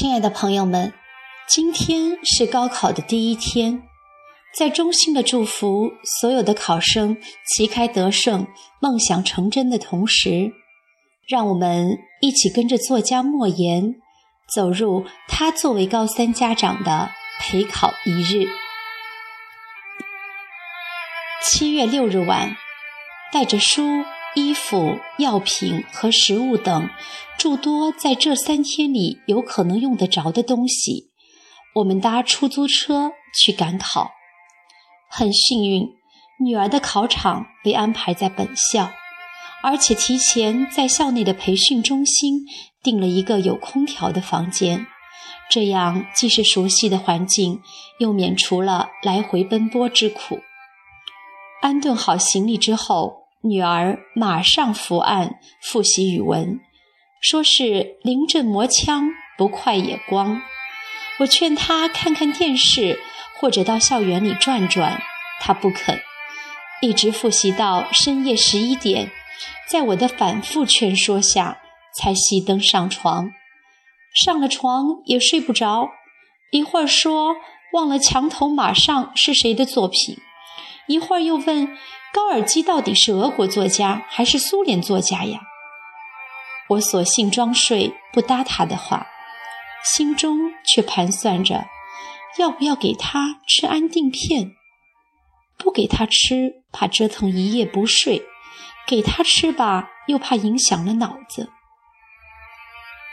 亲爱的朋友们，今天是高考的第一天，在衷心的祝福所有的考生旗开得胜、梦想成真的同时，让我们一起跟着作家莫言走入他作为高三家长的陪考一日。七月六日晚，带着书。衣服、药品和食物等诸多在这三天里有可能用得着的东西，我们搭出租车去赶考。很幸运，女儿的考场被安排在本校，而且提前在校内的培训中心订了一个有空调的房间，这样既是熟悉的环境，又免除了来回奔波之苦。安顿好行李之后。女儿马上伏案复习语文，说是临阵磨枪，不快也光。我劝她看看电视或者到校园里转转，她不肯，一直复习到深夜十一点，在我的反复劝说下，才熄灯上床。上了床也睡不着，一会儿说忘了墙头马上是谁的作品，一会儿又问。高尔基到底是俄国作家还是苏联作家呀？我索性装睡，不搭他的话，心中却盘算着，要不要给他吃安定片？不给他吃，怕折腾一夜不睡；给他吃吧，又怕影响了脑子。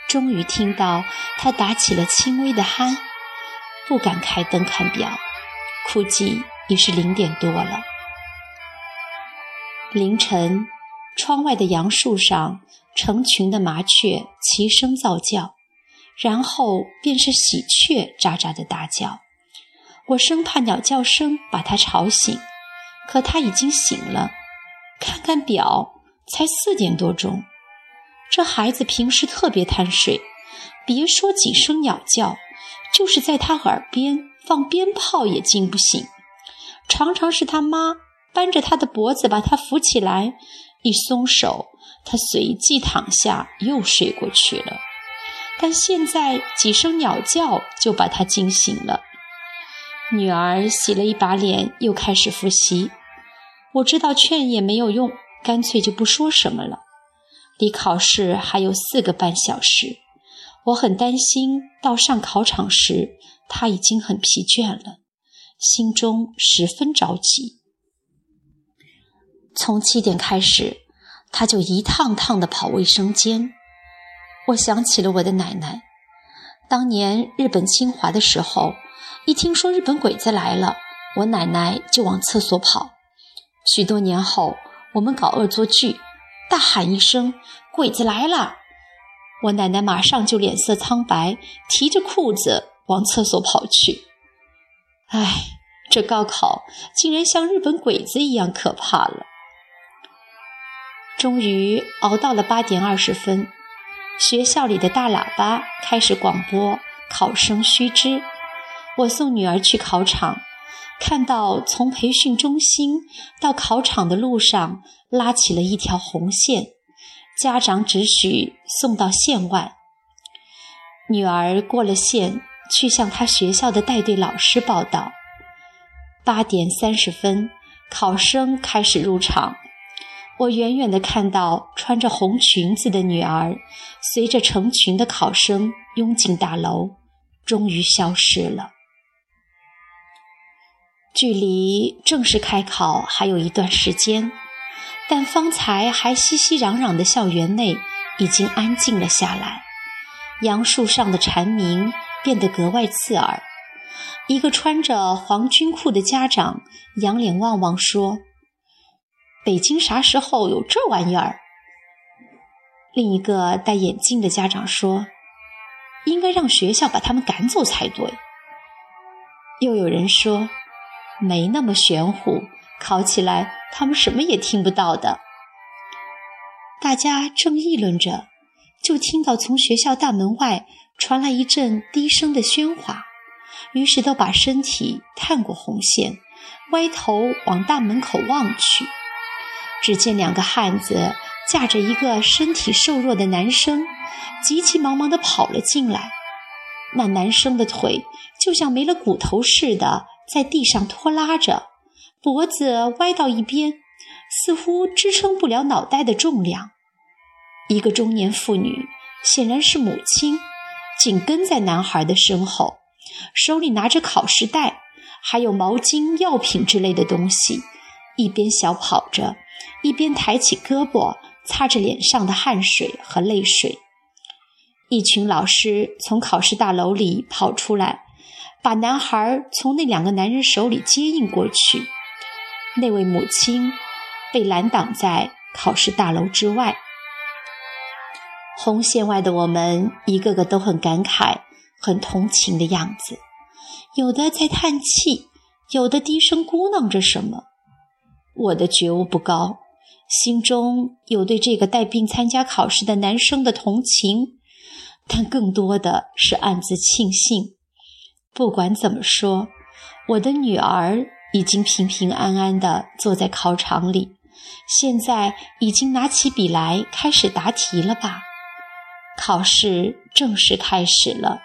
终于听到他打起了轻微的鼾，不敢开灯看表，估计已是零点多了。凌晨，窗外的杨树上成群的麻雀齐声噪叫，然后便是喜鹊喳喳的大叫。我生怕鸟叫声把它吵醒，可它已经醒了。看看表，才四点多钟。这孩子平时特别贪睡，别说几声鸟叫，就是在他耳边放鞭炮也惊不醒。常常是他妈。扳着他的脖子，把他扶起来，一松手，他随即躺下，又睡过去了。但现在几声鸟叫就把他惊醒了。女儿洗了一把脸，又开始复习。我知道劝也没有用，干脆就不说什么了。离考试还有四个半小时，我很担心到上考场时他已经很疲倦了，心中十分着急。从七点开始，他就一趟趟的跑卫生间。我想起了我的奶奶，当年日本侵华的时候，一听说日本鬼子来了，我奶奶就往厕所跑。许多年后，我们搞恶作剧，大喊一声“鬼子来了”，我奶奶马上就脸色苍白，提着裤子往厕所跑去。唉，这高考竟然像日本鬼子一样可怕了。终于熬到了八点二十分，学校里的大喇叭开始广播考生须知。我送女儿去考场，看到从培训中心到考场的路上拉起了一条红线，家长只许送到线外。女儿过了线，去向她学校的带队老师报道。八点三十分，考生开始入场。我远远地看到穿着红裙子的女儿，随着成群的考生拥进大楼，终于消失了。距离正式开考还有一段时间，但方才还熙熙攘攘的校园内已经安静了下来。杨树上的蝉鸣变得格外刺耳。一个穿着黄军裤的家长仰脸望望说。北京啥时候有这玩意儿？另一个戴眼镜的家长说：“应该让学校把他们赶走才对。”又有人说：“没那么玄乎，考起来他们什么也听不到的。”大家正议论着，就听到从学校大门外传来一阵低声的喧哗，于是都把身体探过红线，歪头往大门口望去。只见两个汉子架着一个身体瘦弱的男生，急急忙忙地跑了进来。那男生的腿就像没了骨头似的，在地上拖拉着，脖子歪到一边，似乎支撑不了脑袋的重量。一个中年妇女，显然是母亲，紧跟在男孩的身后，手里拿着考试袋，还有毛巾、药品之类的东西，一边小跑着，一边抬起胳膊擦着脸上的汗水和泪水。一群老师从考试大楼里跑出来，把男孩从那两个男人手里接应过去。那位母亲被拦挡在考试大楼之外。红线外的我们，一个个都很感慨、很同情的样子，有的在叹气，有的低声咕囔着什么。我的觉悟不高，心中有对这个带病参加考试的男生的同情。但更多的是暗自庆幸，不管怎么说，我的女儿已经平平安安地坐在考场里，现在已经拿起笔来开始答题了吧？考试正式开始了，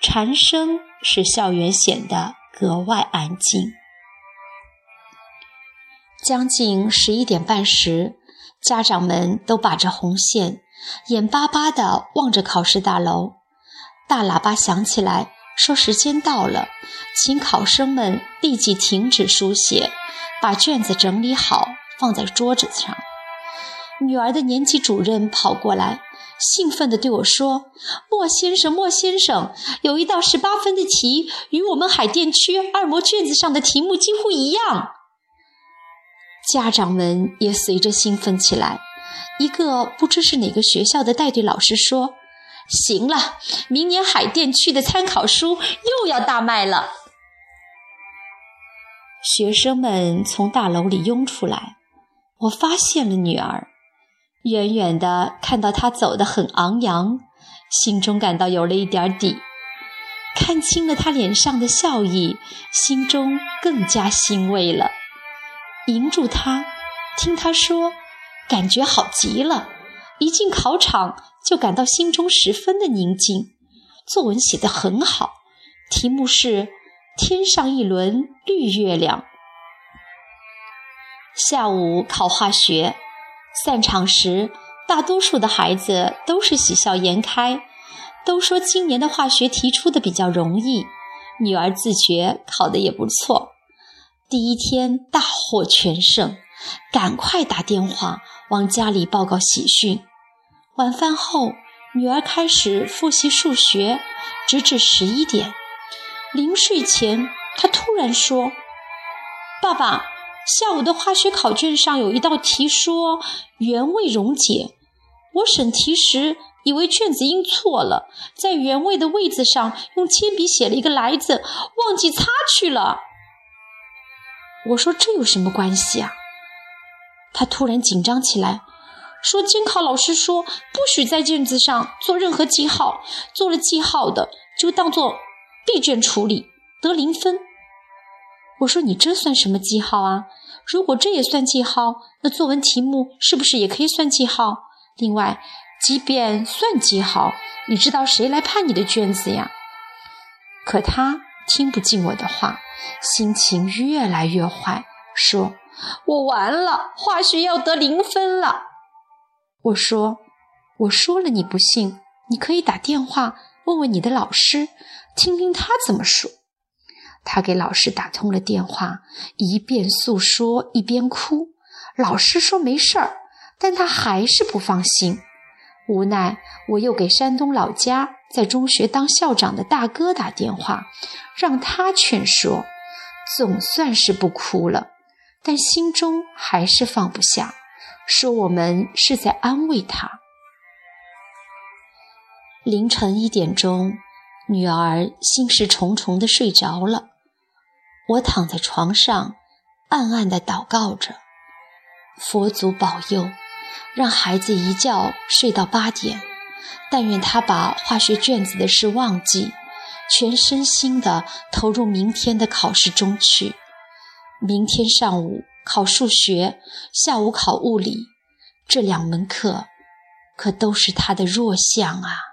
蝉声使校园显得格外安静。将近十一点半时，家长们都把着红线。眼巴巴地望着考试大楼，大喇叭响起来，说时间到了，请考生们立即停止书写，把卷子整理好放在桌子上。女儿的年级主任跑过来，兴奋地对我说：“莫先生，莫先生，有一道十八分的题，与我们海淀区二模卷子上的题目几乎一样。”家长们也随着兴奋起来。一个不知是哪个学校的带队老师说：“行了，明年海淀区的参考书又要大卖了。”学生们从大楼里拥出来，我发现了女儿，远远的看到她走得很昂扬，心中感到有了一点底。看清了她脸上的笑意，心中更加欣慰了。迎住他，听他说。感觉好极了，一进考场就感到心中十分的宁静。作文写得很好，题目是“天上一轮绿月亮”。下午考化学，散场时，大多数的孩子都是喜笑颜开，都说今年的化学题出的比较容易。女儿自觉考得也不错，第一天大获全胜。赶快打电话往家里报告喜讯。晚饭后，女儿开始复习数学，直至十一点。临睡前，她突然说：“爸爸，下午的化学考卷上有一道题说原位溶解，我审题时以为卷子印错了，在原位的位子上用铅笔写了一个来字，忘记擦去了。”我说：“这有什么关系啊？”他突然紧张起来，说：“监考老师说不许在卷子上做任何记号，做了记号的就当做闭卷处理，得零分。”我说：“你这算什么记号啊？如果这也算记号，那作文题目是不是也可以算记号？另外，即便算记号，你知道谁来判你的卷子呀？”可他听不进我的话，心情越来越坏，说。我完了，化学要得零分了。我说，我说了你不信，你可以打电话问问你的老师，听听他怎么说。他给老师打通了电话，一边诉说一边哭。老师说没事儿，但他还是不放心。无奈，我又给山东老家在中学当校长的大哥打电话，让他劝说，总算是不哭了。但心中还是放不下，说我们是在安慰他。凌晨一点钟，女儿心事重重的睡着了。我躺在床上，暗暗的祷告着：佛祖保佑，让孩子一觉睡到八点。但愿他把化学卷子的事忘记，全身心的投入明天的考试中去。明天上午考数学，下午考物理，这两门课可都是他的弱项啊。